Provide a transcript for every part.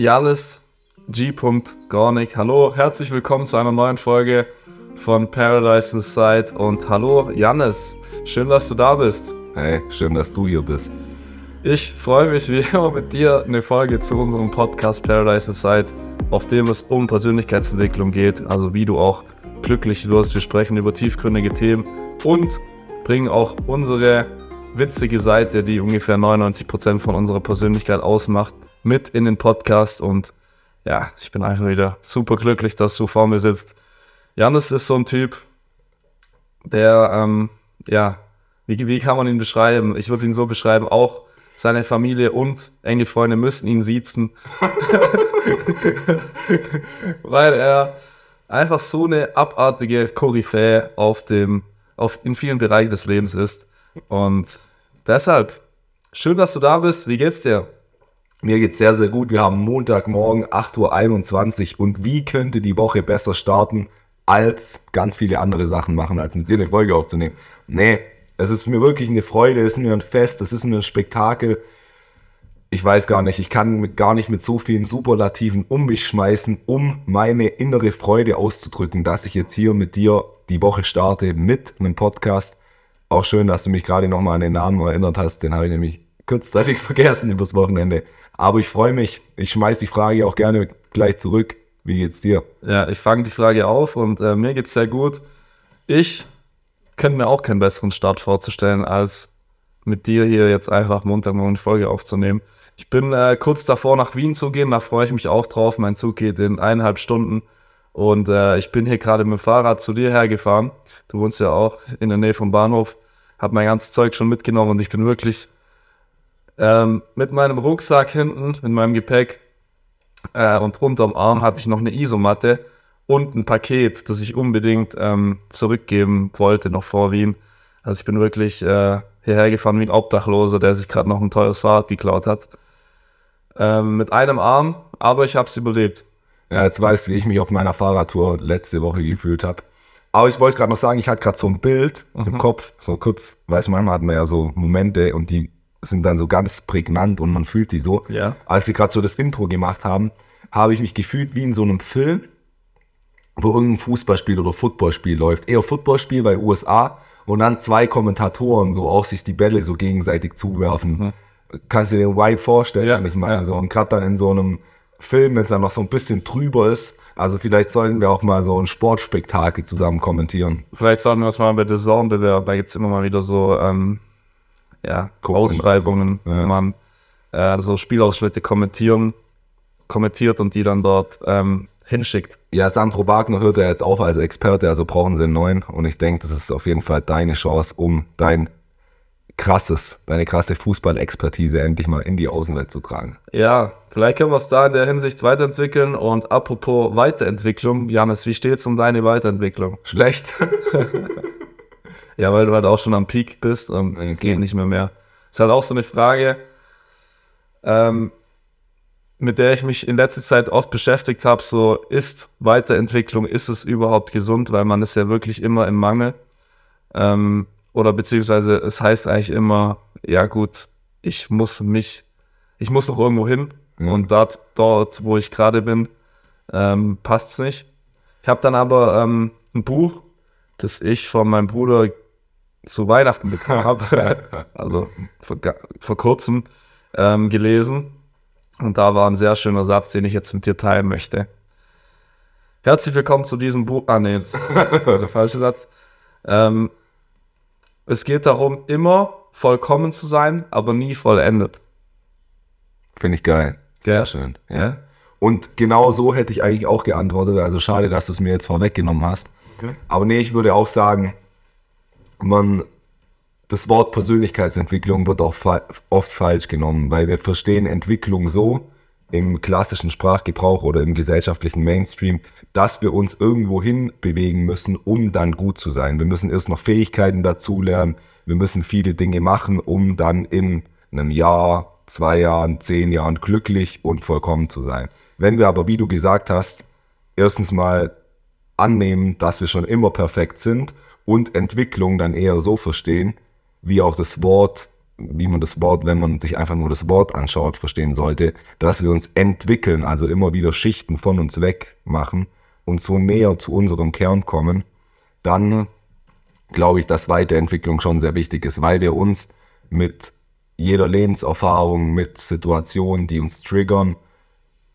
Janis G. Gornik. Hallo, herzlich willkommen zu einer neuen Folge von Paradise Inside und hallo Janis, schön, dass du da bist. Hey, schön, dass du hier bist. Ich freue mich wie immer mit dir eine Folge zu unserem Podcast Paradise Inside, auf dem es um Persönlichkeitsentwicklung geht, also wie du auch glücklich wirst. Wir sprechen über tiefgründige Themen und bringen auch unsere witzige Seite, die ungefähr 99% von unserer Persönlichkeit ausmacht, mit in den Podcast. Und ja, ich bin einfach wieder super glücklich, dass du vor mir sitzt. Janis ist so ein Typ, der, ähm, ja, wie, wie kann man ihn beschreiben? Ich würde ihn so beschreiben, auch seine Familie und enge Freunde müssen ihn siezen. Weil er einfach so eine abartige Koryphäe auf dem, auf, in vielen Bereichen des Lebens ist. Und deshalb, schön, dass du da bist. Wie geht's dir? Mir geht's sehr, sehr gut. Wir haben Montagmorgen 8.21 Uhr und wie könnte die Woche besser starten, als ganz viele andere Sachen machen, als mit dir eine Folge aufzunehmen? Nee, es ist mir wirklich eine Freude, es ist mir ein Fest, es ist mir ein Spektakel. Ich weiß gar nicht, ich kann mit, gar nicht mit so vielen Superlativen um mich schmeißen, um meine innere Freude auszudrücken, dass ich jetzt hier mit dir die Woche starte mit einem Podcast. Auch schön, dass du mich gerade nochmal an den Namen erinnert hast, den habe ich nämlich kurzzeitig vergessen übers Wochenende. Aber ich freue mich. Ich schmeiße die Frage auch gerne gleich zurück. Wie geht's dir? Ja, ich fange die Frage auf und äh, mir geht's sehr gut. Ich könnte mir auch keinen besseren Start vorzustellen, als mit dir hier jetzt einfach Montagmorgen die Folge aufzunehmen. Ich bin äh, kurz davor, nach Wien zu gehen, da freue ich mich auch drauf. Mein Zug geht in eineinhalb Stunden und äh, ich bin hier gerade mit dem Fahrrad zu dir hergefahren. Du wohnst ja auch in der Nähe vom Bahnhof, habe mein ganzes Zeug schon mitgenommen und ich bin wirklich ähm, mit meinem Rucksack hinten, mit meinem Gepäck äh, und unterm Arm hatte ich noch eine Isomatte und ein Paket, das ich unbedingt ähm, zurückgeben wollte, noch vor Wien. Also ich bin wirklich äh, hierher gefahren wie ein Obdachloser, der sich gerade noch ein teures Fahrrad geklaut hat. Ähm, mit einem Arm, aber ich habe es überlebt. Ja, jetzt weißt du, wie ich mich auf meiner Fahrradtour letzte Woche gefühlt habe. Aber ich wollte gerade noch sagen, ich hatte gerade so ein Bild mhm. im Kopf, so kurz, weiß manchmal hat man ja so Momente und die sind dann so ganz prägnant und man fühlt die so. Ja. Als wir gerade so das Intro gemacht haben, habe ich mich gefühlt wie in so einem Film, wo irgendein Fußballspiel oder Footballspiel läuft. Eher Footballspiel bei USA und dann zwei Kommentatoren so auch sich die Bälle so gegenseitig zuwerfen. Mhm. Kannst du dir den Vibe vorstellen? Ja. Ich meine, ja. so, und gerade dann in so einem Film, wenn es dann noch so ein bisschen trüber ist, also vielleicht sollten wir auch mal so ein Sportspektakel zusammen kommentieren. Vielleicht sollten wir uns mal bei The Zone bewerben. Da gibt es immer mal wieder so ähm, ja, Ausschreibungen, ja. man äh, so Spielausschnitte kommentieren, kommentiert und die dann dort ähm, hinschickt. Ja, Sandro Wagner hört ja jetzt auf als Experte, also brauchen sie einen neuen. Und ich denke, das ist auf jeden Fall deine Chance, um dein krasses, deine krasse Fußballexpertise endlich mal in die Außenwelt zu tragen. Ja, vielleicht können wir es da in der Hinsicht weiterentwickeln. Und apropos Weiterentwicklung, Janis, wie steht es um deine Weiterentwicklung? Schlecht. Ja, weil du halt auch schon am Peak bist und es geht nicht mehr mehr. Ist halt auch so eine Frage, ähm, mit der ich mich in letzter Zeit oft beschäftigt habe, so ist Weiterentwicklung, ist es überhaupt gesund, weil man ist ja wirklich immer im Mangel. Ähm, oder beziehungsweise es heißt eigentlich immer, ja gut, ich muss mich, ich muss noch irgendwo hin ja. und dort, dort, wo ich gerade bin, ähm, passt es nicht. Ich habe dann aber ähm, ein Buch, das ich von meinem Bruder zu Weihnachten bekommen habe, also vor, vor kurzem ähm, gelesen. Und da war ein sehr schöner Satz, den ich jetzt mit dir teilen möchte. Herzlich willkommen zu diesem Buch. Ah, nee, das ist der falsche Satz. Ähm, es geht darum, immer vollkommen zu sein, aber nie vollendet. Finde ich geil. Sehr ja. schön. Ja. Und genau so hätte ich eigentlich auch geantwortet. Also schade, dass du es mir jetzt vorweggenommen hast. Okay. Aber nee, ich würde auch sagen, man, das Wort Persönlichkeitsentwicklung wird auch fa oft falsch genommen, weil wir verstehen Entwicklung so im klassischen Sprachgebrauch oder im gesellschaftlichen Mainstream, dass wir uns irgendwo hin bewegen müssen, um dann gut zu sein. Wir müssen erst noch Fähigkeiten dazulernen. Wir müssen viele Dinge machen, um dann in einem Jahr, zwei Jahren, zehn Jahren glücklich und vollkommen zu sein. Wenn wir aber, wie du gesagt hast, erstens mal annehmen, dass wir schon immer perfekt sind und Entwicklung dann eher so verstehen, wie auch das Wort wie man das Wort, wenn man sich einfach nur das Wort anschaut, verstehen sollte, dass wir uns entwickeln, also immer wieder Schichten von uns weg machen und so näher zu unserem Kern kommen, dann glaube ich, dass Weiterentwicklung schon sehr wichtig ist, weil wir uns mit jeder Lebenserfahrung, mit Situationen, die uns triggern,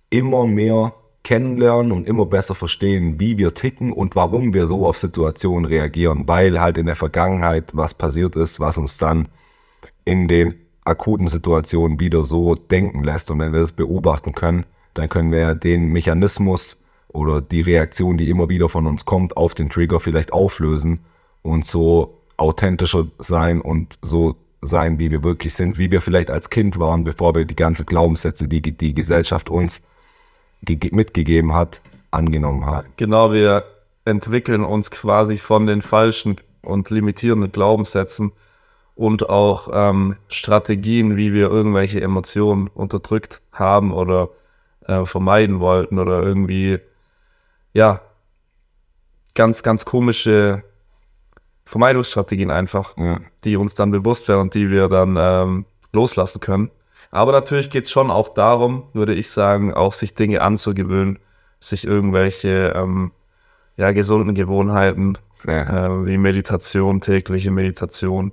immer mehr kennenlernen und immer besser verstehen, wie wir ticken und warum wir so auf Situationen reagieren, weil halt in der Vergangenheit was passiert ist, was uns dann in den akuten Situationen wieder so denken lässt. Und wenn wir das beobachten können, dann können wir den Mechanismus oder die Reaktion, die immer wieder von uns kommt, auf den Trigger vielleicht auflösen und so authentischer sein und so sein, wie wir wirklich sind, wie wir vielleicht als Kind waren, bevor wir die ganzen Glaubenssätze, die die Gesellschaft uns mitgegeben hat, angenommen haben. Genau, wir entwickeln uns quasi von den falschen und limitierenden Glaubenssätzen und auch ähm, Strategien, wie wir irgendwelche Emotionen unterdrückt haben oder äh, vermeiden wollten oder irgendwie, ja, ganz, ganz komische Vermeidungsstrategien einfach, ja. die uns dann bewusst werden und die wir dann ähm, loslassen können. Aber natürlich geht es schon auch darum, würde ich sagen, auch sich Dinge anzugewöhnen, sich irgendwelche ähm, ja, gesunden Gewohnheiten ja. äh, wie Meditation, tägliche Meditation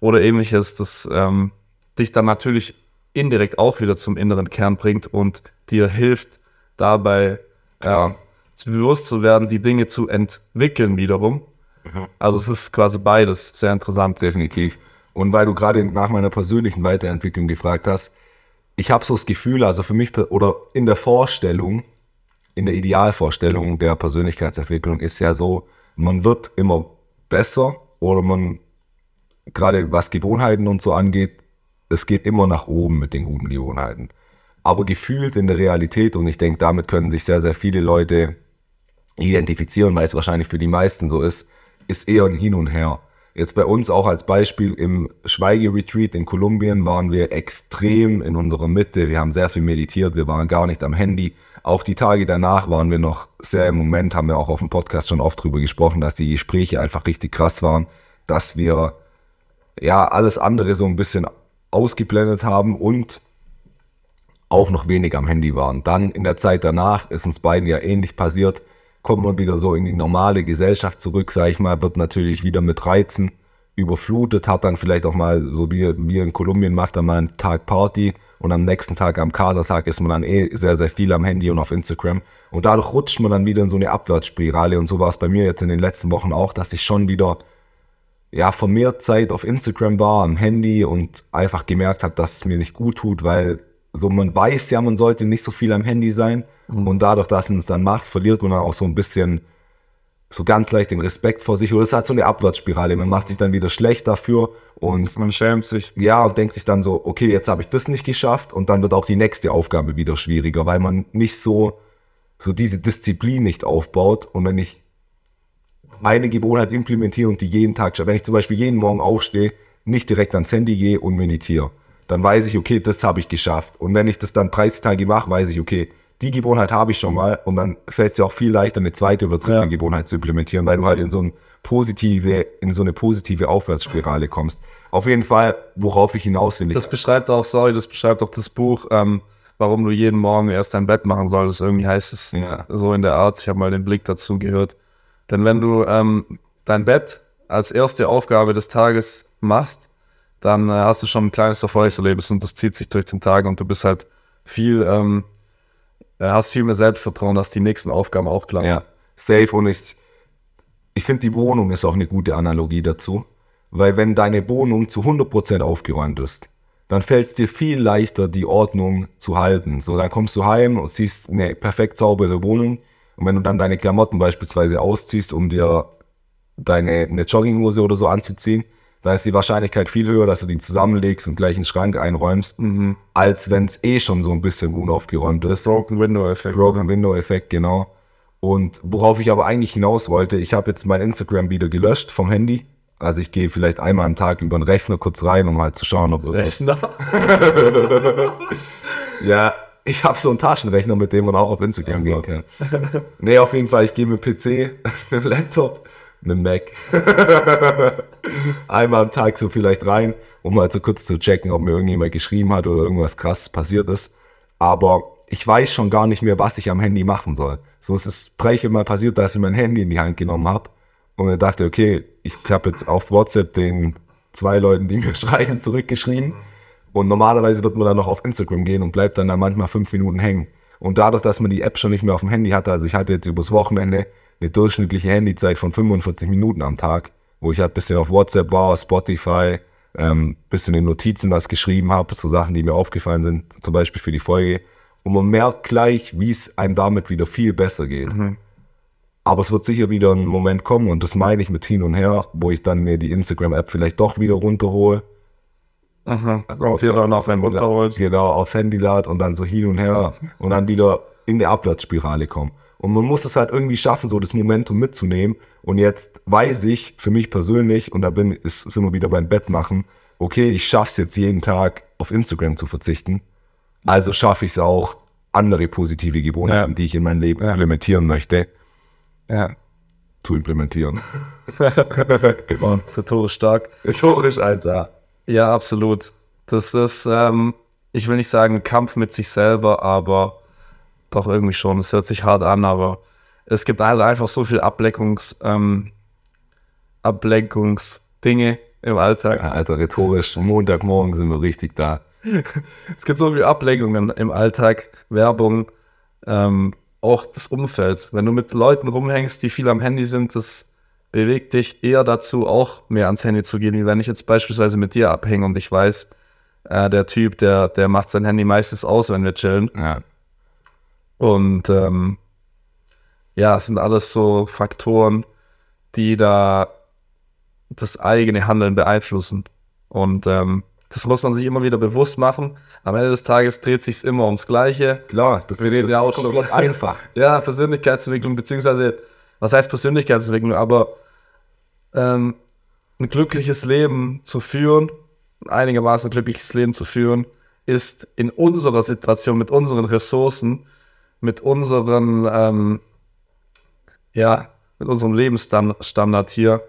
oder ähnliches, das ähm, dich dann natürlich indirekt auch wieder zum inneren Kern bringt und dir hilft dabei, ja. äh, bewusst zu werden, die Dinge zu entwickeln wiederum Mhm. Also es ist quasi beides sehr interessant. Definitiv. Und weil du gerade nach meiner persönlichen Weiterentwicklung gefragt hast, ich habe so das Gefühl, also für mich oder in der Vorstellung, in der Idealvorstellung der Persönlichkeitsentwicklung ist ja so, man wird immer besser oder man, gerade was Gewohnheiten und so angeht, es geht immer nach oben mit den guten Gewohnheiten. Aber gefühlt in der Realität, und ich denke, damit können sich sehr, sehr viele Leute identifizieren, weil es wahrscheinlich für die meisten so ist, ist eher ein Hin und Her. Jetzt bei uns auch als Beispiel im Schweigeretreat in Kolumbien waren wir extrem in unserer Mitte. Wir haben sehr viel meditiert, wir waren gar nicht am Handy. Auch die Tage danach waren wir noch sehr im Moment, haben wir auch auf dem Podcast schon oft drüber gesprochen, dass die Gespräche einfach richtig krass waren, dass wir ja alles andere so ein bisschen ausgeblendet haben und auch noch wenig am Handy waren. Dann in der Zeit danach ist uns beiden ja ähnlich passiert kommt man wieder so in die normale Gesellschaft zurück, sag ich mal, wird natürlich wieder mit Reizen überflutet, hat dann vielleicht auch mal, so wie wir in Kolumbien macht, dann mal einen Tag Party und am nächsten Tag, am Kadertag, ist man dann eh sehr, sehr viel am Handy und auf Instagram. Und dadurch rutscht man dann wieder in so eine Abwärtsspirale. Und so war es bei mir jetzt in den letzten Wochen auch, dass ich schon wieder ja, vermehrt Zeit auf Instagram war, am Handy und einfach gemerkt habe, dass es mir nicht gut tut, weil so man weiß ja, man sollte nicht so viel am Handy sein. Mhm. Und dadurch, dass man es dann macht, verliert man dann auch so ein bisschen so ganz leicht den Respekt vor sich. Oder es hat so eine Abwärtsspirale. Man macht sich dann wieder schlecht dafür und man schämt sich. Ja, und denkt sich dann so, okay, jetzt habe ich das nicht geschafft und dann wird auch die nächste Aufgabe wieder schwieriger, weil man nicht so, so diese Disziplin nicht aufbaut. Und wenn ich eine Gewohnheit implementiere und die jeden Tag, wenn ich zum Beispiel jeden Morgen aufstehe, nicht direkt ans Handy gehe und meditiere, dann weiß ich, okay, das habe ich geschafft. Und wenn ich das dann 30 Tage mache, weiß ich, okay, die Gewohnheit habe ich schon mal und dann fällt es dir auch viel leichter, eine zweite oder dritte ja. Gewohnheit zu implementieren, weil du halt in so, ein positive, in so eine positive Aufwärtsspirale kommst. Auf jeden Fall, worauf ich hinaus will. Das beschreibt auch, sorry, das beschreibt auch das Buch, ähm, warum du jeden Morgen erst dein Bett machen solltest. Irgendwie heißt es ja. so in der Art. Ich habe mal den Blick dazu gehört. Denn wenn du ähm, dein Bett als erste Aufgabe des Tages machst, dann äh, hast du schon ein kleines Erfolgserlebnis und das zieht sich durch den Tag und du bist halt viel, ähm, äh, hast viel mehr Selbstvertrauen, dass die nächsten Aufgaben auch klappen. Ja, safe und ich, ich finde die Wohnung ist auch eine gute Analogie dazu, weil wenn deine Wohnung zu 100% aufgeräumt ist, dann fällt es dir viel leichter, die Ordnung zu halten. So, dann kommst du heim und siehst eine perfekt saubere Wohnung und wenn du dann deine Klamotten beispielsweise ausziehst, um dir deine eine Jogginghose oder so anzuziehen, da ist die Wahrscheinlichkeit viel höher, dass du die zusammenlegst und gleich in den Schrank einräumst, mhm. als wenn es eh schon so ein bisschen unaufgeräumt ist. Broken Window Effekt. Broken Window Effekt, genau. Und worauf ich aber eigentlich hinaus wollte, ich habe jetzt mein Instagram wieder gelöscht vom Handy. Also ich gehe vielleicht einmal am Tag über den Rechner kurz rein, um halt zu schauen, ob Rechner? ja, ich habe so einen Taschenrechner, mit dem man auch auf Instagram so. gehen kann. nee, auf jeden Fall, ich gehe mit PC, Laptop mit Mac. Einmal am Tag so vielleicht rein um mal so kurz zu checken, ob mir irgendjemand geschrieben hat oder irgendwas krasses passiert ist. Aber ich weiß schon gar nicht mehr, was ich am Handy machen soll. So es ist drei, vier Mal passiert, dass ich mein Handy in die Hand genommen habe und mir dachte, okay, ich habe jetzt auf WhatsApp den zwei Leuten, die mir schreiben, zurückgeschrieben. Und normalerweise wird man dann noch auf Instagram gehen und bleibt dann da manchmal fünf Minuten hängen. Und dadurch, dass man die App schon nicht mehr auf dem Handy hatte, also ich hatte jetzt übers Wochenende eine durchschnittliche Handyzeit von 45 Minuten am Tag, wo ich halt ein bisschen auf WhatsApp war, Spotify, ähm, bisschen in Notizen was geschrieben habe, so Sachen, die mir aufgefallen sind, zum Beispiel für die Folge. Und man merkt gleich, wie es einem damit wieder viel besser geht. Mhm. Aber es wird sicher wieder ein Moment kommen und das meine ich mit hin und her, wo ich dann mir die Instagram-App vielleicht doch wieder runterhole. Aha. Also auf, dann auf sein runterholst. Genau, aufs Handy lad und dann so hin und her und dann wieder in der Abwärtsspirale kommen. Und man muss es halt irgendwie schaffen, so das Momentum mitzunehmen. Und jetzt weiß ich für mich persönlich, und da bin, ist, sind wir wieder beim Bett machen, okay, ich schaffe es jetzt jeden Tag auf Instagram zu verzichten. Also schaffe ich es auch, andere positive Gewohnheiten, ja. die ich in mein Leben ja. implementieren möchte, ja. zu implementieren. Rhetorisch stark. Rhetorisch 1A. Ja, absolut. Das ist, ähm, ich will nicht sagen ein Kampf mit sich selber, aber doch irgendwie schon. Es hört sich hart an, aber es gibt halt einfach so viel Ableckungs, ähm, Ablenkungsdinge im Alltag. Ja, Alter, rhetorisch. Montagmorgen sind wir richtig da. es gibt so viele Ablenkungen im Alltag, Werbung, ähm, auch das Umfeld. Wenn du mit Leuten rumhängst, die viel am Handy sind, das bewegt dich eher dazu, auch mehr ans Handy zu gehen, wie wenn ich jetzt beispielsweise mit dir abhänge und ich weiß, äh, der Typ, der, der macht sein Handy meistens aus, wenn wir chillen. Ja. Und ähm, ja, es sind alles so Faktoren, die da das eigene Handeln beeinflussen. Und ähm, das muss man sich immer wieder bewusst machen. Am Ende des Tages dreht sich immer ums Gleiche. Klar, das, Wir ist, das ja komplett so. einfach. ja, Persönlichkeitsentwicklung, beziehungsweise, was heißt Persönlichkeitsentwicklung? Aber ähm, ein glückliches Leben zu führen, ein einigermaßen glückliches Leben zu führen, ist in unserer Situation mit unseren Ressourcen, mit unseren, ähm, ja, mit unserem Lebensstandard hier.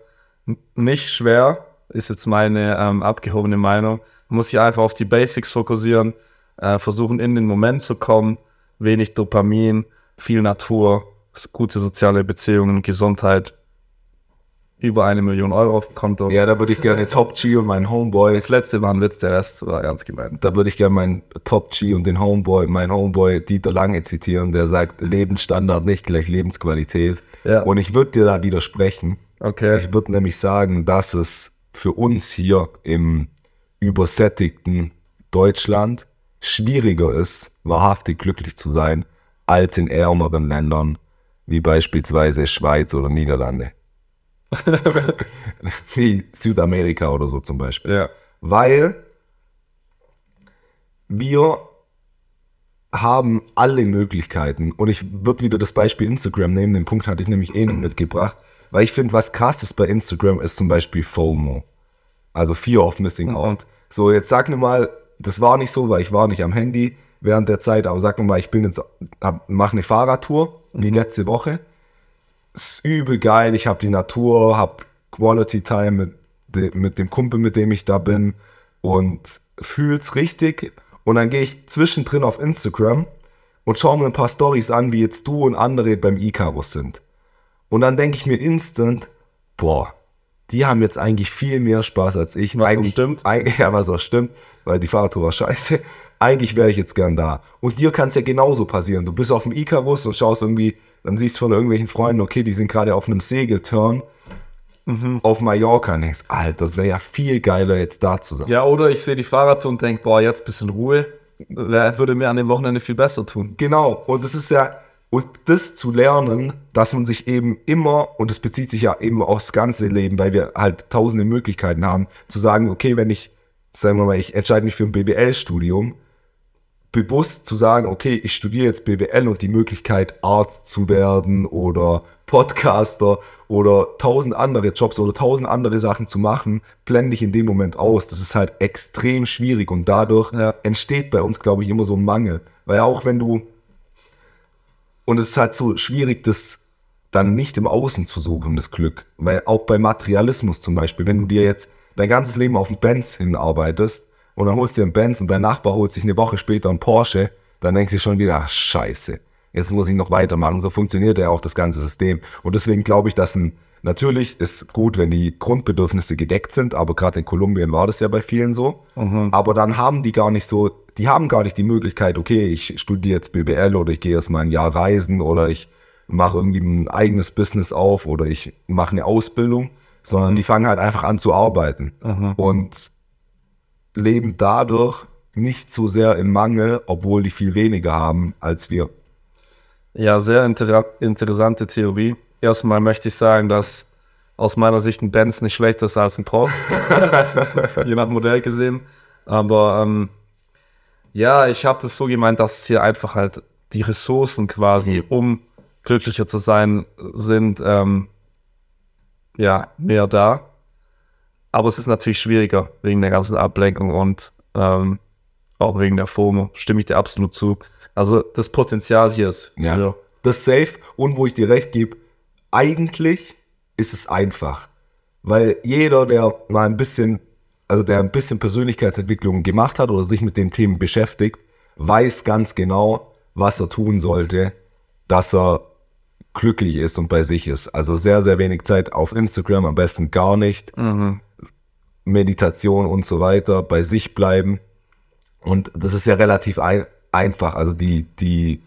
Nicht schwer, ist jetzt meine ähm, abgehobene Meinung. Man muss sich einfach auf die Basics fokussieren, äh, versuchen in den Moment zu kommen, wenig Dopamin, viel Natur, gute soziale Beziehungen, Gesundheit, über eine Million Euro auf dem Konto. Ja, da würde ich gerne Top G und meinen Homeboy. Das letzte war ein Witz, der Rest war ernst gemeint. Da würde ich gerne meinen Top G und den Homeboy, meinen Homeboy Dieter Lange zitieren, der sagt, Lebensstandard nicht gleich Lebensqualität. Ja. Und ich würde dir da widersprechen. Okay. Ich würde nämlich sagen, dass es für uns hier im übersättigten Deutschland schwieriger ist, wahrhaftig glücklich zu sein, als in ärmeren Ländern, wie beispielsweise Schweiz oder Niederlande. Wie Südamerika oder so zum Beispiel. Ja. Weil wir haben alle Möglichkeiten. Und ich würde wieder das Beispiel Instagram nehmen. Den Punkt hatte ich nämlich eh noch mitgebracht. Weil ich finde, was krass ist bei Instagram, ist zum Beispiel FOMO. Also Fear of Missing mhm. Out. So, jetzt sag mir mal, das war nicht so, weil ich war nicht am Handy während der Zeit, aber sag mir mal, ich bin jetzt, mache eine Fahrradtour, wie mhm. letzte Woche ist übel geil. Ich habe die Natur, habe Quality Time mit, de, mit dem Kumpel, mit dem ich da bin und fühl's richtig. Und dann gehe ich zwischendrin auf Instagram und schaue mir ein paar Stories an, wie jetzt du und andere beim Icarus sind. Und dann denke ich mir instant, boah, die haben jetzt eigentlich viel mehr Spaß als ich. Was eigentlich, stimmt. Eigentlich, ja, was auch stimmt, weil die Fahrradtour war scheiße. Eigentlich wäre ich jetzt gern da. Und dir kann es ja genauso passieren. Du bist auf dem Icarus und schaust irgendwie dann siehst du von irgendwelchen Freunden, okay, die sind gerade auf einem Segelturn mhm. auf Mallorca und denkst, Alter, das wäre ja viel geiler, jetzt da zu sein. Ja, oder ich sehe die Fahrradtour und denke, boah, jetzt ein bisschen Ruhe, würde mir an dem Wochenende viel besser tun. Genau, und das ist ja, und das zu lernen, dass man sich eben immer, und das bezieht sich ja eben aufs ganze Leben, weil wir halt tausende Möglichkeiten haben, zu sagen, okay, wenn ich, sagen wir mal, ich entscheide mich für ein BWL-Studium, bewusst zu sagen, okay, ich studiere jetzt BWL und die Möglichkeit, Arzt zu werden oder Podcaster oder tausend andere Jobs oder tausend andere Sachen zu machen, blende ich in dem Moment aus. Das ist halt extrem schwierig und dadurch ja. entsteht bei uns, glaube ich, immer so ein Mangel. Weil auch wenn du, und es ist halt so schwierig, das dann nicht im Außen zu suchen, das Glück. Weil auch bei Materialismus zum Beispiel, wenn du dir jetzt dein ganzes Leben auf den Benz hinarbeitest und dann holst du dir einen Benz und dein Nachbar holt sich eine Woche später einen Porsche, dann denkst du schon wieder, ach, scheiße, jetzt muss ich noch weitermachen. So funktioniert ja auch das ganze System. Und deswegen glaube ich, dass ein, natürlich ist gut, wenn die Grundbedürfnisse gedeckt sind, aber gerade in Kolumbien war das ja bei vielen so. Mhm. Aber dann haben die gar nicht so, die haben gar nicht die Möglichkeit, okay, ich studiere jetzt BBL oder ich gehe erst mal ein Jahr reisen oder ich mache irgendwie ein eigenes Business auf oder ich mache eine Ausbildung, sondern die fangen halt einfach an zu arbeiten mhm. und leben dadurch nicht so sehr im Mangel, obwohl die viel weniger haben als wir. Ja, sehr inter interessante Theorie. Erstmal möchte ich sagen, dass aus meiner Sicht ein Benz nicht schlechter ist als ein Porsche. Je nach Modell gesehen. Aber ähm, ja, ich habe das so gemeint, dass hier einfach halt die Ressourcen quasi, um glücklicher zu sein, sind ähm, ja mehr da. Aber es ist natürlich schwieriger wegen der ganzen Ablenkung und ähm, auch wegen der FOMO. Stimme ich dir absolut zu. Also das Potenzial hier ist. Ja. ja. Das Safe und wo ich dir recht gebe, eigentlich ist es einfach. Weil jeder, der mal ein bisschen, also der ein bisschen Persönlichkeitsentwicklung gemacht hat oder sich mit den Themen beschäftigt, weiß ganz genau, was er tun sollte, dass er glücklich ist und bei sich ist. Also sehr, sehr wenig Zeit auf Instagram, am besten gar nicht. Mhm. Meditation und so weiter, bei sich bleiben. Und das ist ja relativ ein, einfach. Also die, die,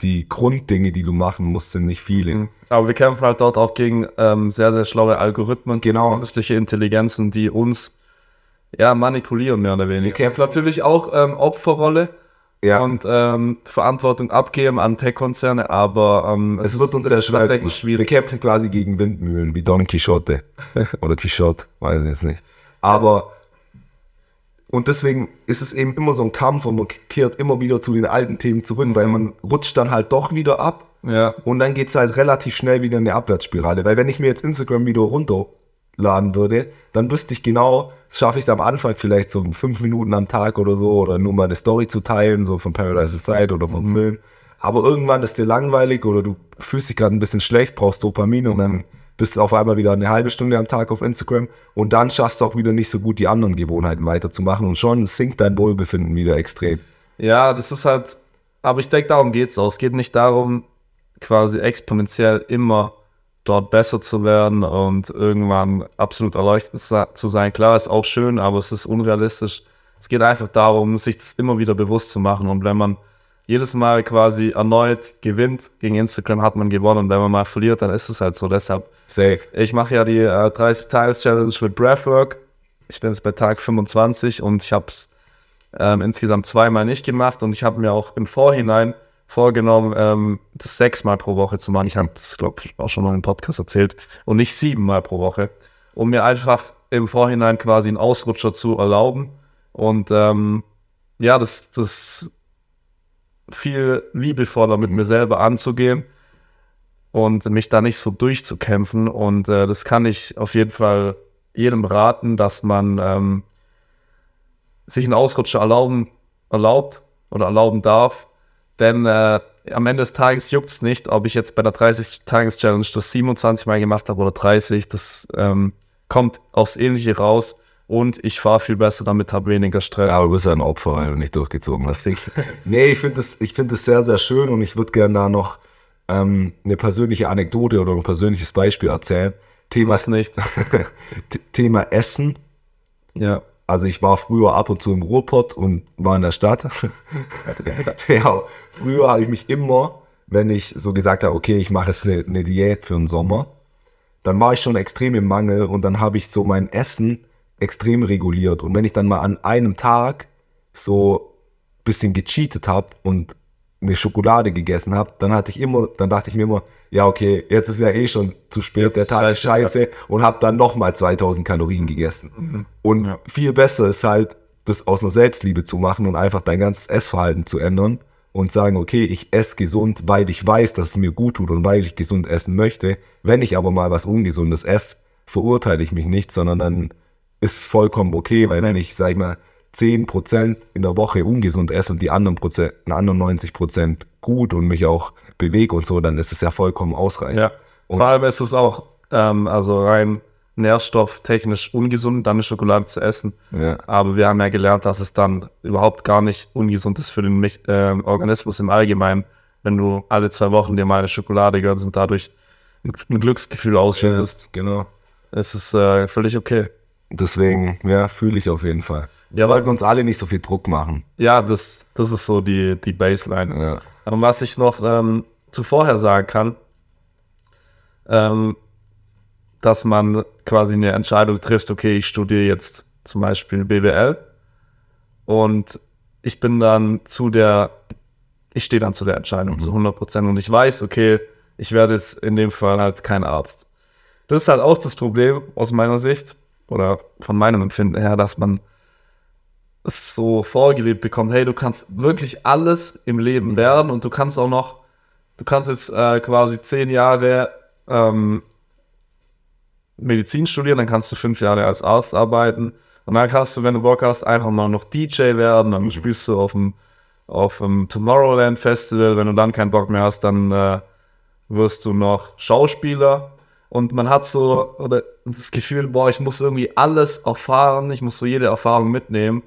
die Grunddinge, die du machen musst, sind nicht viele. Mhm. Aber wir kämpfen halt dort auch gegen ähm, sehr, sehr schlaue Algorithmen, genau. künstliche Intelligenzen, die uns ja manipulieren, mehr oder weniger. Wir kämpfen natürlich auch ähm, Opferrolle ja. und ähm, Verantwortung abgeben an Tech-Konzerne, aber ähm, es, es wird uns sehr tatsächlich schwierig. Wir kämpfen quasi gegen Windmühlen, wie Don Quixote. Oder Quixote, weiß ich jetzt nicht. Aber und deswegen ist es eben immer so ein Kampf und man kehrt immer wieder zu den alten Themen zurück, weil man rutscht dann halt doch wieder ab. Ja. Und dann geht es halt relativ schnell wieder in eine Abwärtsspirale. Weil wenn ich mir jetzt Instagram wieder runterladen würde, dann wüsste ich genau, schaffe ich es am Anfang vielleicht so fünf Minuten am Tag oder so, oder nur mal eine Story zu teilen, so von Paradise Zeit oder vom mhm. Film. Aber irgendwann ist dir langweilig oder du fühlst dich gerade ein bisschen schlecht, brauchst Dopamin und dann bist du auf einmal wieder eine halbe Stunde am Tag auf Instagram und dann schaffst du auch wieder nicht so gut die anderen Gewohnheiten weiterzumachen und schon sinkt dein Wohlbefinden wieder extrem. Ja, das ist halt, aber ich denke, darum geht es auch. Es geht nicht darum, quasi exponentiell immer dort besser zu werden und irgendwann absolut erleuchtet zu sein. Klar, ist auch schön, aber es ist unrealistisch. Es geht einfach darum, sich das immer wieder bewusst zu machen und wenn man jedes Mal quasi erneut gewinnt. Gegen Instagram hat man gewonnen und wenn man mal verliert, dann ist es halt so. Deshalb, Safe. ich mache ja die äh, 30-Tages-Challenge mit Breathwork. Ich bin jetzt bei Tag 25 und ich habe es ähm, insgesamt zweimal nicht gemacht und ich habe mir auch im Vorhinein vorgenommen, ähm, das sechsmal pro Woche zu machen. Ich habe das, glaube ich, auch schon mal im Podcast erzählt und nicht siebenmal pro Woche, um mir einfach im Vorhinein quasi einen Ausrutscher zu erlauben. Und ähm, ja, das, das viel liebevoller mit mir selber anzugehen und mich da nicht so durchzukämpfen. Und äh, das kann ich auf jeden Fall jedem raten, dass man ähm, sich einen Ausrutscher erlauben, erlaubt oder erlauben darf. Denn äh, am Ende des Tages juckt es nicht, ob ich jetzt bei der 30-Tages-Challenge das 27 Mal gemacht habe oder 30. Das ähm, kommt aufs Ähnliche raus und ich fahre viel besser damit, habe weniger Stress. Ja, aber du bist ja ein Opfer, weil du nicht durchgezogen hast. Ich, nee, ich finde das, find das sehr, sehr schön und ich würde gerne da noch ähm, eine persönliche Anekdote oder ein persönliches Beispiel erzählen. Thema, nicht. Thema Essen. Ja. Also ich war früher ab und zu im Ruhrpott und war in der Stadt. ja, früher habe ich mich immer, wenn ich so gesagt habe, okay, ich mache eine, eine Diät für den Sommer, dann war ich schon extrem im Mangel und dann habe ich so mein Essen extrem reguliert. Und wenn ich dann mal an einem Tag so ein bisschen gecheatet habe und eine Schokolade gegessen habe, dann hatte ich immer, dann dachte ich mir immer, ja okay, jetzt ist ja eh schon zu spät, jetzt der Tag ist scheiße und habe dann nochmal 2000 Kalorien gegessen. Mhm. Und ja. viel besser ist halt, das aus einer Selbstliebe zu machen und einfach dein ganzes Essverhalten zu ändern und sagen, okay, ich esse gesund, weil ich weiß, dass es mir gut tut und weil ich gesund essen möchte. Wenn ich aber mal was Ungesundes esse, verurteile ich mich nicht, sondern dann ist vollkommen okay, weil wenn ich, sag ich mal, 10% in der Woche ungesund esse und die anderen, Prozent, anderen 90% gut und mich auch bewege und so, dann ist es ja vollkommen ausreichend. Ja, vor allem ist es auch, ähm, also rein nährstofftechnisch ungesund, dann eine Schokolade zu essen. Ja. Aber wir haben ja gelernt, dass es dann überhaupt gar nicht ungesund ist für den äh, Organismus im Allgemeinen, wenn du alle zwei Wochen dir mal eine Schokolade gönnst und dadurch ein, Glücksgefühl ausschüttest. genau. Es ist äh, völlig okay. Deswegen, ja, fühle ich auf jeden Fall. Ja, Wir sollten uns alle nicht so viel Druck machen. Ja, das, das ist so die, die Baseline. Ja. Aber was ich noch ähm, zuvorher sagen kann, ähm, dass man quasi eine Entscheidung trifft, okay, ich studiere jetzt zum Beispiel BWL und ich bin dann zu der, ich stehe dann zu der Entscheidung zu 100 Prozent und ich weiß, okay, ich werde jetzt in dem Fall halt kein Arzt. Das ist halt auch das Problem aus meiner Sicht oder von meinem Empfinden her, dass man so vorgelebt bekommt, hey, du kannst wirklich alles im Leben werden und du kannst auch noch, du kannst jetzt äh, quasi zehn Jahre ähm, Medizin studieren, dann kannst du fünf Jahre als Arzt arbeiten. Und dann kannst du, wenn du Bock hast, einfach mal noch DJ werden, dann spielst du auf dem, auf dem Tomorrowland Festival, wenn du dann keinen Bock mehr hast, dann äh, wirst du noch Schauspieler. Und man hat so oder das Gefühl, boah, ich muss irgendwie alles erfahren, ich muss so jede Erfahrung mitnehmen,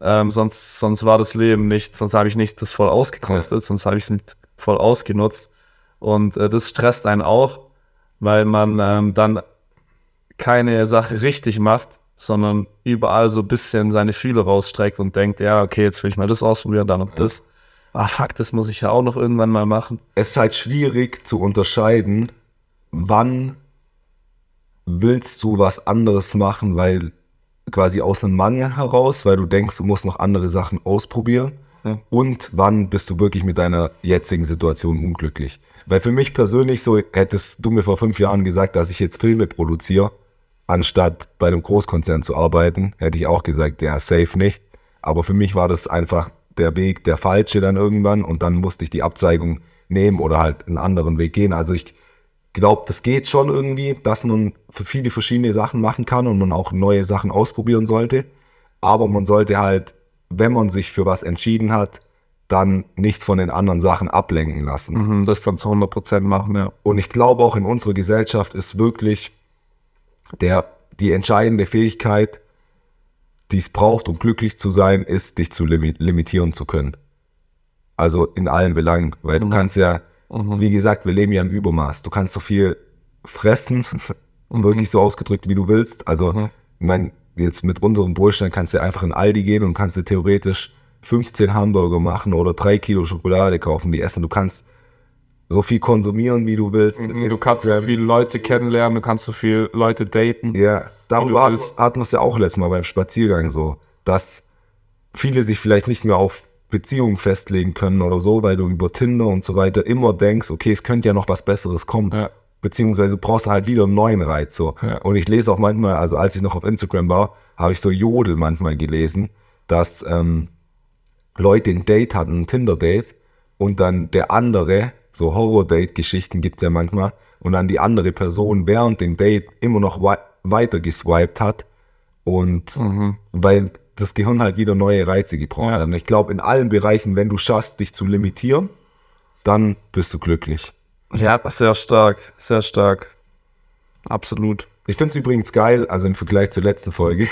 ähm, sonst, sonst war das Leben nicht, sonst habe ich nicht das voll ausgekostet, sonst habe ich es nicht voll ausgenutzt und äh, das stresst einen auch, weil man ähm, dann keine Sache richtig macht, sondern überall so ein bisschen seine Fühle rausstreckt und denkt, ja, okay, jetzt will ich mal das ausprobieren, dann noch das. Ah, fuck, das muss ich ja auch noch irgendwann mal machen. Es ist halt schwierig zu unterscheiden, wann willst du was anderes machen, weil quasi aus einem Mangel heraus, weil du denkst, du musst noch andere Sachen ausprobieren. Ja. Und wann bist du wirklich mit deiner jetzigen Situation unglücklich? Weil für mich persönlich, so hättest du mir vor fünf Jahren gesagt, dass ich jetzt Filme produziere, anstatt bei einem Großkonzern zu arbeiten, hätte ich auch gesagt, ja, safe nicht. Aber für mich war das einfach der Weg, der falsche dann irgendwann und dann musste ich die Abzweigung nehmen oder halt einen anderen Weg gehen. Also ich glaube, das geht schon irgendwie, dass man für viele verschiedene Sachen machen kann und man auch neue Sachen ausprobieren sollte. Aber man sollte halt, wenn man sich für was entschieden hat, dann nicht von den anderen Sachen ablenken lassen. Mhm, das dann zu 100% machen, ja. Und ich glaube auch in unserer Gesellschaft ist wirklich der, die entscheidende Fähigkeit, die es braucht, um glücklich zu sein, ist, dich zu limi limitieren zu können. Also in allen Belangen, weil du kannst ja, wie gesagt, wir leben ja im Übermaß. Du kannst so viel fressen, wirklich so ausgedrückt, wie du willst. Also, ich meine, jetzt mit unserem Wohlstand kannst du einfach in Aldi gehen und kannst dir theoretisch 15 Hamburger machen oder drei Kilo Schokolade kaufen, die essen. Du kannst so viel konsumieren, wie du willst. Du kannst so viele Leute kennenlernen, du kannst so viele Leute daten. Ja, du darüber hatten wir es ja auch letztes Mal beim Spaziergang so, dass viele sich vielleicht nicht mehr auf Beziehungen festlegen können oder so, weil du über Tinder und so weiter immer denkst, okay, es könnte ja noch was Besseres kommen. Ja. Beziehungsweise du brauchst halt wieder einen neuen Reiz. So. Ja. Und ich lese auch manchmal, also als ich noch auf Instagram war, habe ich so Jodel manchmal gelesen, dass ähm, Leute ein Date hatten, ein Tinder-Date, und dann der andere, so Horror-Date-Geschichten gibt's ja manchmal, und dann die andere Person während dem Date immer noch wei weiter geswiped hat und weil das Gehirn halt wieder neue Reize gebraucht hat. Und ich glaube, in allen Bereichen, wenn du schaffst, dich zu limitieren, dann bist du glücklich. Ja, sehr stark, sehr stark. Absolut. Ich finde es übrigens geil, also im Vergleich zur letzten Folge,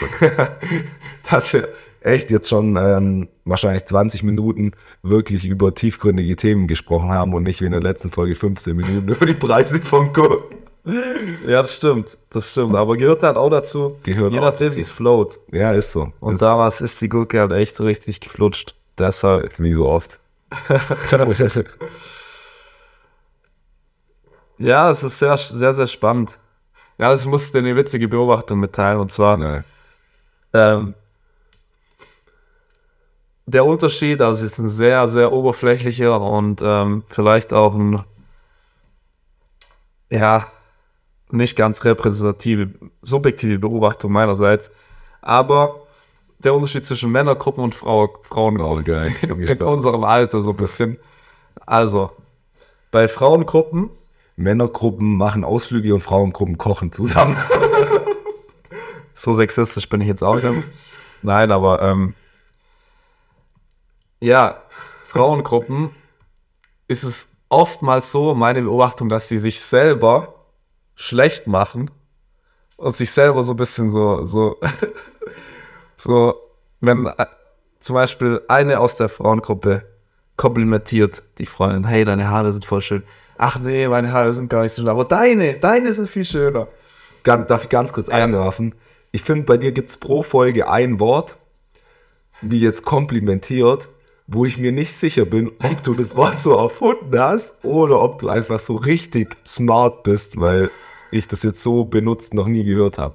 dass wir echt jetzt schon ähm, wahrscheinlich 20 Minuten wirklich über tiefgründige Themen gesprochen haben und nicht wie in der letzten Folge 15 Minuten über die Preise von Cook. Ja, das stimmt, das stimmt. Aber gehört halt auch dazu, Gehört je nachdem, wie es float. Ja, ist so. Und ist damals ist die Gurke halt echt richtig geflutscht. Deshalb. wie so oft. Ja, es ist sehr, sehr, sehr spannend. Ja, ich muss dir eine witzige Beobachtung mitteilen. Und zwar, Nein. ähm, der Unterschied, also es ist ein sehr, sehr oberflächlicher und ähm, vielleicht auch ein, ja, nicht ganz repräsentative, subjektive Beobachtung meinerseits. Aber der Unterschied zwischen Männergruppen und Frau, Frauengruppen in unserem Alter so ein bisschen. Also, bei Frauengruppen Männergruppen machen Ausflüge und Frauengruppen kochen zusammen. So sexistisch bin ich jetzt auch nicht. Nein, aber ähm, ja, Frauengruppen ist es oftmals so, meine Beobachtung, dass sie sich selber schlecht machen, und sich selber so ein bisschen so, so, so, wenn äh, zum Beispiel eine aus der Frauengruppe komplimentiert die Freundin, hey, deine Haare sind voll schön. Ach nee, meine Haare sind gar nicht so schön, aber deine, deine sind viel schöner. Darf ich ganz kurz einwerfen? Ich finde, bei dir gibt es pro Folge ein Wort, wie jetzt komplimentiert, wo ich mir nicht sicher bin, ob du das Wort so erfunden hast oder ob du einfach so richtig smart bist, weil ich das jetzt so benutzt noch nie gehört habe.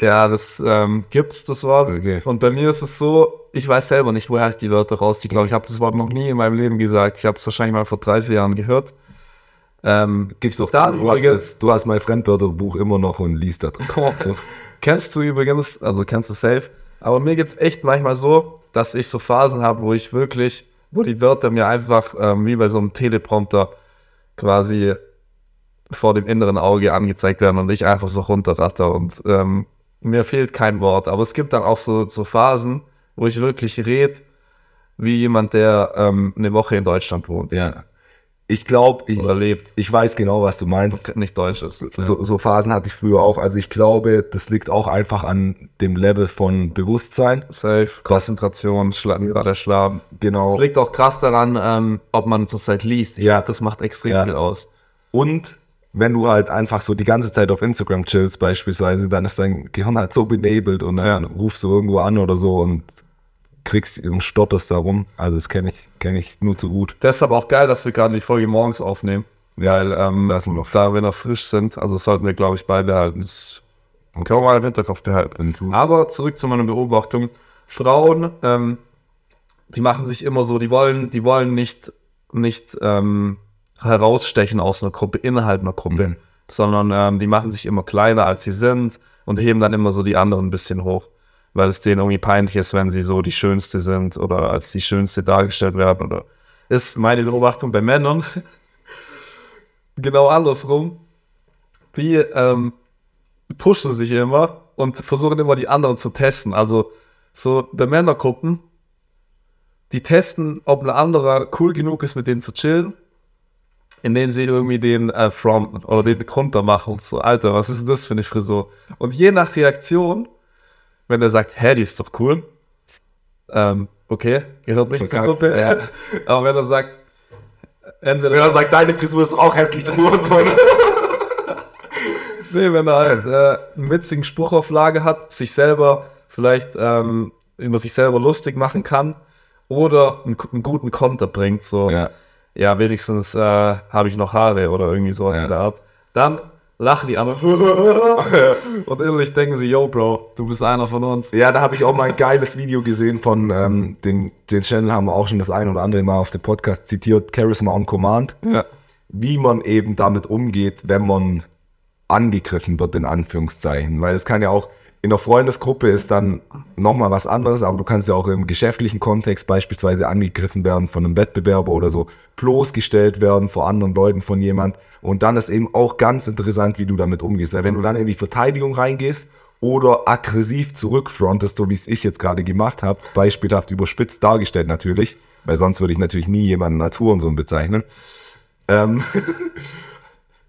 Ja, das ähm, gibt's, das Wort. Okay. Und bei mir ist es so, ich weiß selber nicht, woher ich die Wörter rausziehe. Ich glaube, ich habe das Wort noch nie in meinem Leben gesagt. Ich habe es wahrscheinlich mal vor drei, vier Jahren gehört. Ähm, Gib's doch da, du, hast das, du hast mein Fremdwörterbuch immer noch und liest da drin. so. Kennst du übrigens, also kennst du safe, aber mir geht's echt manchmal so, dass ich so Phasen habe, wo ich wirklich, wo die Wörter mir einfach ähm, wie bei so einem Teleprompter quasi vor dem inneren Auge angezeigt werden und ich einfach so runterratter und ähm, mir fehlt kein Wort. Aber es gibt dann auch so, so Phasen, wo ich wirklich rede, wie jemand, der ähm, eine Woche in Deutschland wohnt. Ja. Ich glaube, ich, Oder lebt. ich weiß genau, was du meinst. Nicht deutsch ist. So, so Phasen hatte ich früher auch. Also ich glaube, das liegt auch einfach an dem Level von Bewusstsein. Safe, Konzentration, Schla der Schlaf. Genau. Es liegt auch krass daran, ähm, ob man zurzeit liest. Ich Ja. Das macht extrem Ja. viel aus. Und wenn du halt einfach so die ganze Zeit auf Instagram chillst beispielsweise, dann ist dein Gehirn halt so benebelt und dann rufst du irgendwo an oder so und kriegst und stotterst da rum. Also das kenne ich, kenne ich nur zu gut. Deshalb auch geil, dass wir gerade die Folge morgens aufnehmen. Weil ähm, da wir noch frisch sind, also das sollten wir, glaube ich, beibehalten. Das können wir mal im Hinterkopf behalten. Aber zurück zu meiner Beobachtung. Frauen, ähm, die machen sich immer so, die wollen, die wollen nicht, nicht ähm, herausstechen aus einer Gruppe, innerhalb einer Gruppe, Mhm. sondern ähm, die machen sich immer kleiner, als sie sind und heben dann immer so die anderen ein bisschen hoch, weil es denen irgendwie peinlich ist, wenn sie so die Schönste sind oder als die Schönste dargestellt werden oder ist meine Beobachtung bei Männern genau andersrum. Die ähm, pushen sich immer und versuchen immer die anderen zu testen. Also so bei Männergruppen, die testen, ob ein anderer cool genug ist, mit denen zu chillen, indem sie irgendwie den äh, fronten oder den runter machen. So, Alter, was ist denn das für eine Frisur? Und je nach Reaktion, wenn er sagt, hä, die ist doch cool, ähm, okay, gehört nicht zur. Gruppe. Ja. Aber wenn er sagt, entweder Wenn er sagt, deine Frisur ist auch hässlich, du und so. ne? Nee, wenn er halt äh, einen witzigen Spruch auf Lage hat, sich selber vielleicht ähm, über sich selber lustig machen kann oder einen, einen guten Konter bringt, so, ja, Ja. wenigstens äh, habe ich noch Haare oder irgendwie sowas Ja. in der Art, dann lachen die anderen und innerlich denken sie, yo, Bro, du bist einer von uns. Ja, da habe ich auch mal ein geiles Video gesehen von ähm, den, den Channel haben wir auch schon das ein oder andere Mal auf dem Podcast zitiert, Charisma on Command, Ja, wie man eben damit umgeht, wenn man angegriffen wird, in Anführungszeichen. Weil es kann ja auch, in der Freundesgruppe ist dann nochmal was anderes, aber du kannst ja auch im geschäftlichen Kontext beispielsweise angegriffen werden von einem Wettbewerber oder so, bloßgestellt werden vor anderen Leuten von jemand. Und dann ist eben auch ganz interessant, wie du damit umgehst. Wenn du dann in die Verteidigung reingehst oder aggressiv zurückfrontest, so wie es ich jetzt gerade gemacht habe, beispielhaft überspitzt dargestellt natürlich, weil sonst würde ich natürlich nie jemanden als Hurensohn bezeichnen. Ähm,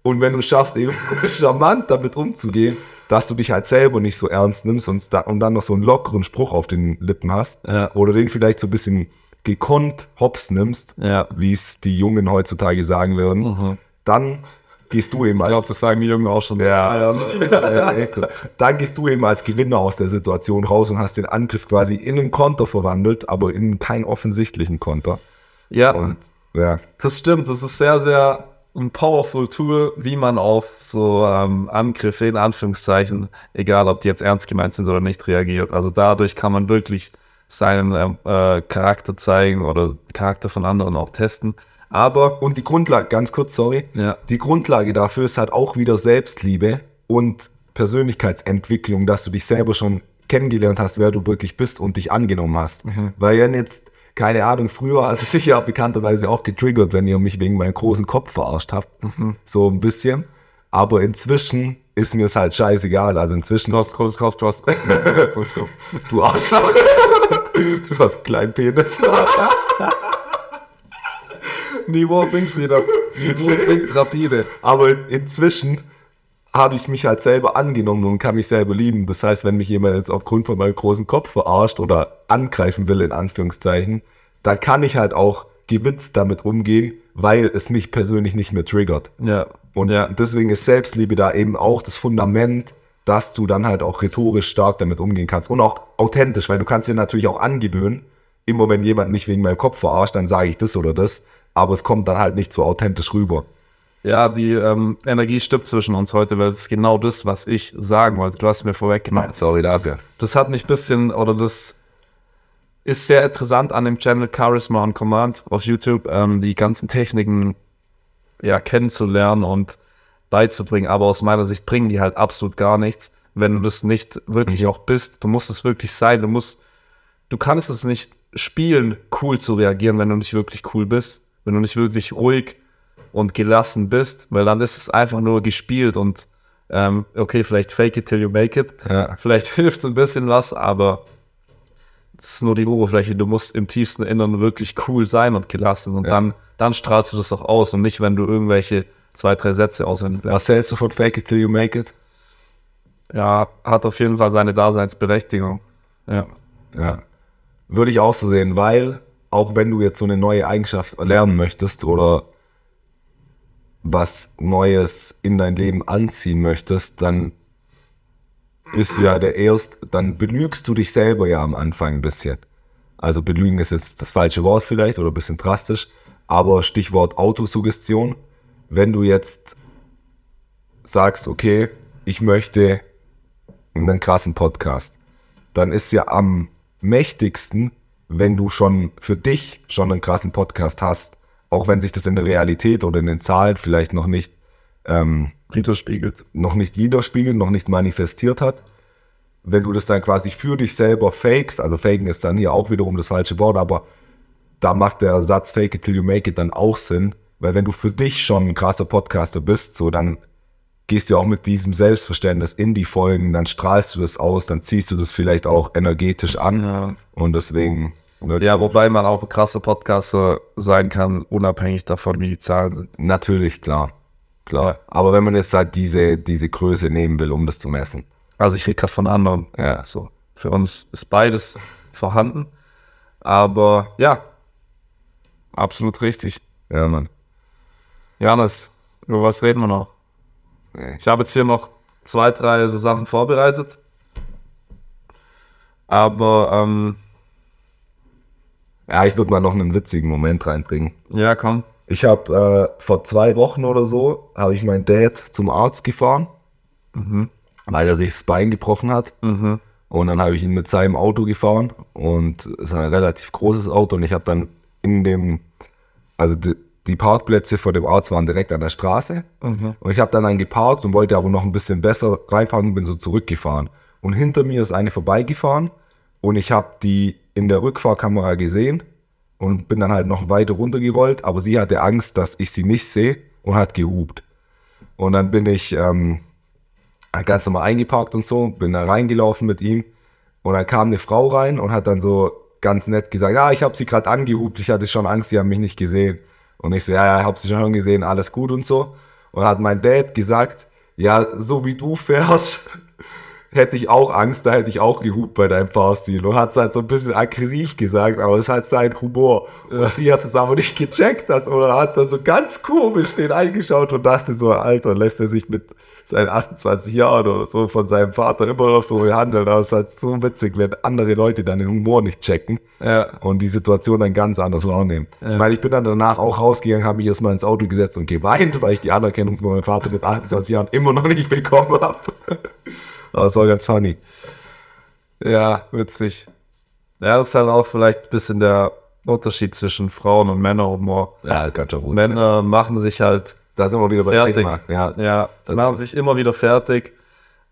und wenn du schaffst, eben charmant damit umzugehen, dass du dich halt selber nicht so ernst nimmst und, da, und dann noch so einen lockeren Spruch auf den Lippen hast, Ja. oder den vielleicht so ein bisschen gekonnt hops nimmst, Ja. wie es die Jungen heutzutage sagen würden, dann gehst du eben ich als, glaube, das sagen die Jungen auch schon Ja. zwei Jahren. ja, so. dann gehst du eben als Gewinner aus der Situation raus und hast den Angriff quasi in einen Konter verwandelt, aber in keinen offensichtlichen Konter. Ja, Und ja, Das stimmt, das ist sehr, sehr ein powerful Tool, wie man auf so ähm, Angriffe in Anführungszeichen, egal ob die jetzt ernst gemeint sind oder nicht, reagiert. Also dadurch kann man wirklich seinen ähm, äh, Charakter zeigen oder Charakter von anderen auch testen. Aber Und die Grundlage, ganz kurz, sorry, Ja. die Grundlage dafür ist halt auch wieder Selbstliebe und Persönlichkeitsentwicklung, dass du dich selber schon kennengelernt hast, wer du wirklich bist und dich angenommen hast. Weil wenn jetzt, keine Ahnung, früher, also sicher bekannterweise auch getriggert, wenn ihr mich wegen meinem großen Kopf verarscht habt, so ein bisschen. Aber inzwischen ist mir es halt scheißegal. Also inzwischen, du hast großes Kopf, du hast großes Kopf. du Arschloch, du hast einen kleinen Penis. Niveau sinkt wieder. Niveau sinkt rapide. Aber inzwischen habe ich mich halt selber angenommen und kann mich selber lieben. Das heißt, wenn mich jemand jetzt aufgrund von meinem großen Kopf verarscht oder angreifen will, in Anführungszeichen, dann kann ich halt auch gewitzt damit umgehen, weil es mich persönlich nicht mehr triggert. Ja. Und ja. deswegen ist Selbstliebe da eben auch das Fundament, dass du dann halt auch rhetorisch stark damit umgehen kannst und auch authentisch, weil du kannst dir natürlich auch angewöhnen, immer wenn jemand mich wegen meinem Kopf verarscht, dann sage ich das oder das, aber es kommt dann halt nicht so authentisch rüber. Ja, die ähm, Energie stimmt zwischen uns heute, weil ist genau das, was ich sagen wollte. Du hast mir vorweggenommen. Sorry dafür. Das, das hat mich ein bisschen, oder das ist sehr interessant an dem Channel Charisma on Command auf YouTube, ähm, die ganzen Techniken ja, kennenzulernen und beizubringen. Aber aus meiner Sicht bringen die halt absolut gar nichts, wenn du das nicht wirklich auch bist. Du musst es wirklich sein. Du musst, du kannst es nicht spielen, cool zu reagieren, wenn du nicht wirklich cool bist. Wenn du nicht wirklich ruhig und gelassen bist, weil dann ist es einfach nur gespielt und ähm, okay, vielleicht fake it till you make it. Ja. Vielleicht hilft es ein bisschen was, aber das ist nur die Oberfläche. Du musst im tiefsten Innern wirklich cool sein und gelassen und Ja. dann, dann strahlst du das auch aus und nicht, wenn du irgendwelche zwei, drei Sätze auswendig lernst. Was hältst du von Fake it till you make it? Ja, hat auf jeden Fall seine Daseinsberechtigung. Ja. Ja. Würde ich auch so sehen, weil auch wenn du jetzt so eine neue Eigenschaft erlernen möchtest oder was Neues in dein Leben anziehen möchtest, dann bist du ja der Erst, dann belügst du dich selber ja am Anfang ein bisschen. Also belügen ist jetzt das falsche Wort vielleicht oder ein bisschen drastisch, aber Stichwort Autosuggestion. Wenn du jetzt sagst, okay, ich möchte einen krassen Podcast, dann ist ja am mächtigsten, wenn du schon für dich schon einen krassen Podcast hast, auch wenn sich das in der Realität oder in den Zahlen vielleicht noch nicht ähm, Widerspiegelt. noch nicht widerspiegelt, noch nicht manifestiert hat. Wenn du das dann quasi für dich selber fakest, also faken ist dann hier auch wiederum das falsche Wort, aber da macht der Satz fake it till you make it dann auch Sinn, weil wenn du für dich schon ein krasser Podcaster bist, so dann gehst du auch mit diesem Selbstverständnis in die Folgen, dann strahlst du das aus, dann ziehst du das vielleicht auch energetisch an Ja. und deswegen Ja, wobei man auch ein krasser Podcaster sein kann, unabhängig davon, wie die Zahlen sind. natürlich klar, klar. Aber wenn man jetzt halt diese, diese Größe nehmen will, um das zu messen, Also ich rede gerade von anderen. ja, So, für uns ist beides vorhanden. Aber ja, absolut richtig. ja, Mann. Janis, über was reden wir noch? Nee. Ich habe jetzt hier noch zwei, drei so Sachen vorbereitet. Aber, ähm, Ja, ich würde mal noch einen witzigen Moment reinbringen. ja, komm. Ich habe äh, vor zwei Wochen oder so, habe ich meinen Dad zum Arzt gefahren, weil er sich das Bein gebrochen hat. Mhm. Und dann habe ich ihn mit seinem Auto gefahren und es ist ein relativ großes Auto und ich habe dann in dem, also die, die Parkplätze vor dem Arzt waren direkt an der Straße und ich habe dann, dann geparkt und wollte aber noch ein bisschen besser reinparken und bin so zurückgefahren. Und hinter mir ist eine vorbeigefahren und ich habe die in der Rückfahrkamera gesehen und bin dann halt noch weiter runtergerollt, aber sie hatte Angst, dass ich sie nicht sehe und hat gehupt. Und dann bin ich ähm, ganz normal eingeparkt und so, bin da reingelaufen mit ihm und dann kam eine Frau rein und hat dann so ganz nett gesagt, ja, ich habe sie gerade angehupt, ich hatte schon Angst, sie haben mich nicht gesehen. Und ich so, ja, ja, ich habe sie schon gesehen, alles gut und so. Und hat mein Dad gesagt, ja, so wie du fährst, hätte ich auch Angst, da hätte ich auch gehupt bei deinem Fahrstil. Und hat es halt so ein bisschen aggressiv gesagt, aber es ist halt sein Humor. Und sie hat es aber nicht gecheckt, das, oder hat dann so ganz komisch den eingeschaut und dachte so, Alter, lässt er sich mit seinen 28 Jahren oder so von seinem Vater immer noch so behandeln. Aber es ist halt so witzig, wenn andere Leute dann den Humor nicht checken Ja. und die Situation dann ganz anders wahrnehmen. Ich meine, ich bin dann danach auch rausgegangen, habe mich erstmal ins Auto gesetzt und geweint, weil ich die Anerkennung von meinem Vater mit 28 Jahren immer noch nicht bekommen habe. Aber es war ganz funny. Ja, witzig. Ja, das ist halt auch vielleicht ein bisschen der Unterschied zwischen Frauen- und Männerhumor. Ja, ganz schon gut. Männer machen sich halt Da sind wir wieder bei fertig. Thema. Ja. Ja, machen sich immer wieder fertig.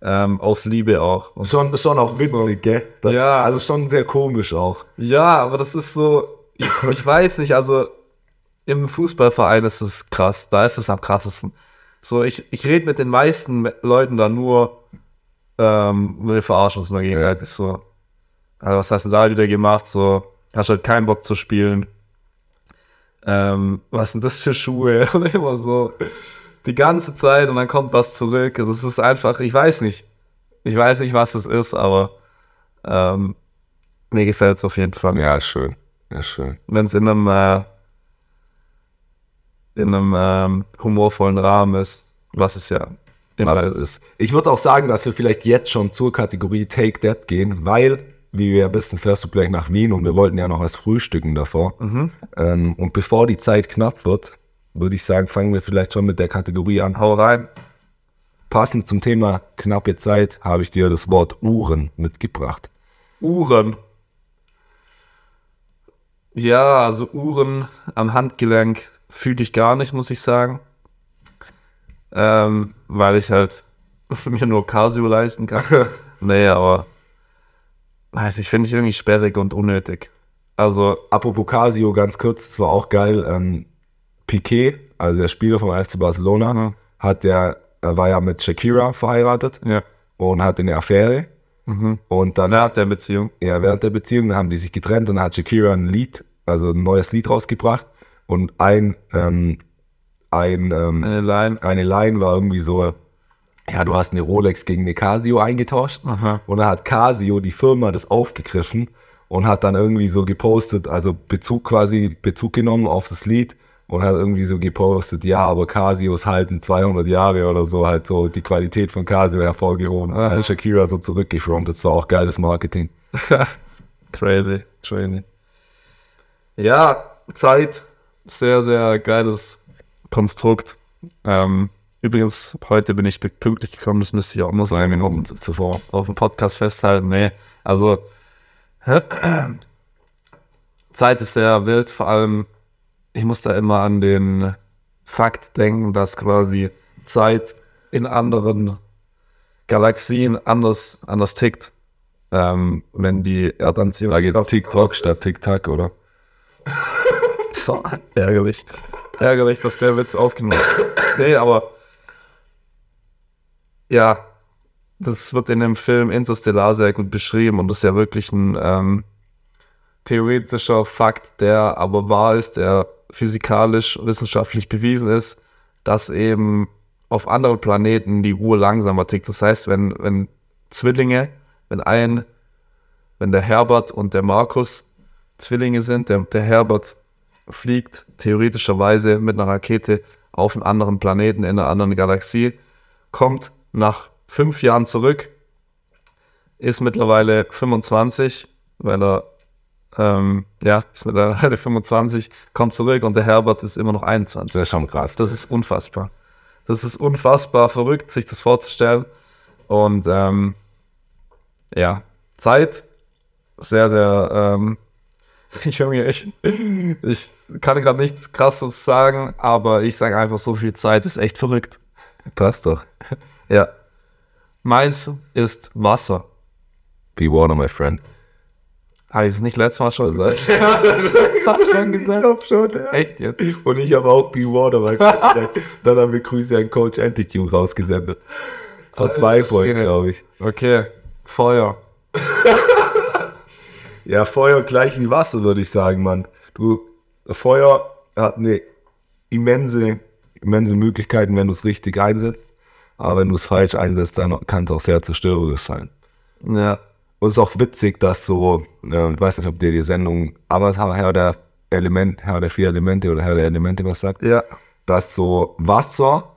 Ähm, aus Liebe auch. Und Schon, schon auch witzig, gell? Das, Ja. Also schon sehr komisch auch. Ja, aber das ist so, ich, ich weiß nicht, also im Fußballverein ist es krass, da ist es am krassesten. So, ich, ich rede mit den meisten Leuten da nur, ähm, wir verarschen uns nur gegenseitig so. Also, was hast du da wieder gemacht? So, hast halt keinen Bock zu spielen. Ähm, was sind das für Schuhe? Und immer so. Die ganze Zeit und dann kommt was zurück. Das ist einfach, ich weiß nicht. Ich weiß nicht, was es ist, aber ähm, mir gefällt es auf jeden Fall. Ja, schön. Ja, schön. Wenn es in einem, äh, in einem ähm, humorvollen Rahmen ist, was es ja immer Was ist. ist. Ich würde auch sagen, dass wir vielleicht jetzt schon zur Kategorie Take That gehen, weil, wie wir wissen, fährst du gleich nach Wien und wir wollten ja noch was frühstücken davor. Ähm, und bevor die Zeit knapp wird, würde ich sagen, fangen wir vielleicht schon mit der Kategorie an. Hau rein. Passend zum Thema knappe Zeit habe ich dir das Wort Uhren mitgebracht. Uhren. Ja, also Uhren am Handgelenk fühle ich gar nicht, muss ich sagen. Ähm, weil ich halt mir nur Casio leisten kann. nee, aber weiß ich, finde ich irgendwie sperrig und unnötig. Also, Apropos Casio, ganz kurz, das war auch geil. Ähm, Piquet, also der Spieler vom FC Barcelona, Mhm. hat der, er war ja mit Shakira verheiratet ja. und hatte eine Affäre. Und dann Nach der Beziehung. ja, während der Beziehung haben die sich getrennt und dann hat Shakira ein Lied, also ein neues Lied rausgebracht. Und ein, ähm, ein, ähm, Eine Line. eine Line war irgendwie so, ja, du hast eine Rolex gegen eine Casio eingetauscht. Aha. Und dann hat Casio, die Firma, das aufgegriffen und hat dann irgendwie so gepostet, also Bezug quasi, Bezug genommen auf das Lied und hat irgendwie so gepostet, ja, aber Casios halten 200 Jahre oder so, halt so die Qualität von Casio hervorgehoben. Aha. Hat Shakira so zurückgefrontet, das war auch geiles Marketing. crazy, crazy. Ja, Zeit. Sehr, sehr geiles Konstrukt. Ähm, übrigens, heute bin ich pünktlich gekommen, das müsste ich auch nur Zwei Minuten zu- zuvor. auf dem Podcast festhalten. Nee, also Zeit ist sehr wild, vor allem, ich muss da immer an den Fakt denken, dass quasi Zeit in anderen Galaxien anders, anders tickt. Ähm, wenn die Erdanziehung. Da geht's TikTok statt TikTok, oder? Ärgerlich. Ärgerlich, dass der Witz aufgenommen wird. Nee, aber ja, das wird in dem Film Interstellar sehr gut beschrieben und das ist ja wirklich ein ähm, theoretischer Fakt, der aber wahr ist, der physikalisch, wissenschaftlich bewiesen ist, dass eben auf anderen Planeten die Uhr langsamer tickt. Das heißt, wenn, wenn Zwillinge, wenn ein, wenn der Herbert und der Markus Zwillinge sind, der, der Herbert fliegt theoretischerweise mit einer Rakete auf einen anderen Planeten in einer anderen Galaxie, kommt nach fünf Jahren zurück, ist mittlerweile 25, weil er, ähm, ja, ist mittlerweile 25, kommt zurück und der Herbert ist immer noch 21. Das ist schon krass. Das ist unfassbar. Das ist unfassbar verrückt, sich das vorzustellen. Und ähm, ja, Zeit, sehr, sehr, ähm, ich mir echt, ich kann gerade nichts krasses sagen, aber ich sage einfach, so viel Zeit ist echt verrückt. Passt doch. Ja. Meins ist Wasser. Be water, my friend. Habe ich es nicht letztes Mal schon gesagt? das hat schon gesagt. Ich glaub schon, ja. Echt jetzt? Und ich habe auch Be Water, my friend. Dann haben wir Grüße an Coach Antique rausgesendet. Vor zwei Folgen, glaube ich. Okay, Feuer. Ja, Feuer gleich wie Wasser, würde ich sagen, Mann. Du, Feuer hat eine immense, immense Möglichkeiten, wenn du es richtig einsetzt. Aber wenn du es falsch einsetzt, dann kann es auch sehr zerstörerisch sein. Ja. Und es ist auch witzig, dass so, äh, ich weiß nicht, ob dir die Sendung Avatar, Herr der Element, Herr der vier Elemente oder Herr der Elemente was sagt, Ja. dass so Wasser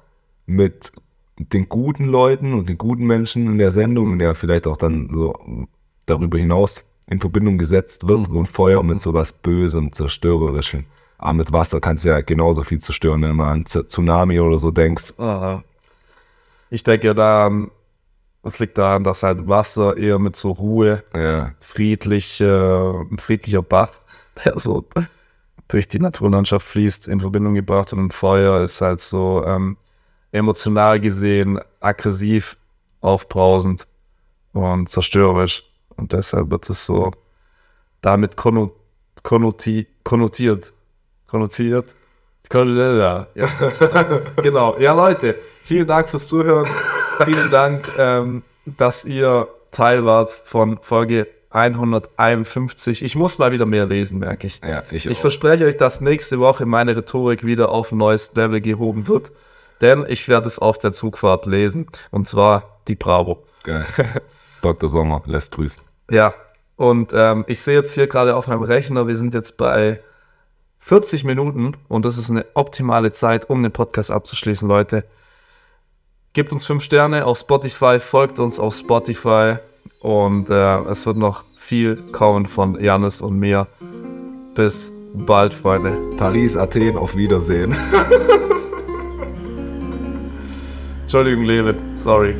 mit den guten Leuten und den guten Menschen in der Sendung, in der vielleicht auch dann so darüber hinaus in Verbindung gesetzt wird und Feuer mit sowas Bösem, Zerstörerischem. Aber mit Wasser kannst du ja genauso viel zerstören, wenn du mal an Tsunami oder so denkst. Aha. Ich denke ja daran, es liegt daran, dass halt Wasser eher mit so Ruhe, Ja, friedlich, äh, ein friedlicher Bach, der so durch die Naturlandschaft fließt, in Verbindung gebracht und ein Feuer ist halt so ähm, emotional gesehen aggressiv, aufbrausend und zerstörerisch. Und deshalb wird es so damit konno konnoti konnotiert. Konnotiert? Ja. genau. Ja, Leute, vielen Dank fürs Zuhören. vielen Dank, ähm, dass ihr Teil wart von Folge 151. Ich muss mal wieder mehr lesen, merke ich. ja ich, Ich verspreche euch, dass nächste Woche meine Rhetorik wieder auf ein neues Level gehoben wird. Denn ich werde es auf der Zugfahrt lesen. Und zwar die Bravo. Geil. Dr. Sommer lässt grüßen. Ja, und ähm, ich sehe jetzt hier gerade auf meinem Rechner, wir sind jetzt bei 40 Minuten und das ist eine optimale Zeit, um den Podcast abzuschließen, Leute. Gebt uns 5 Sterne auf Spotify, folgt uns auf Spotify und äh, es wird noch viel kommen von Janis und mir. Bis bald, Freunde. Paris, Athen, auf Wiedersehen. Entschuldigung, Levin, sorry.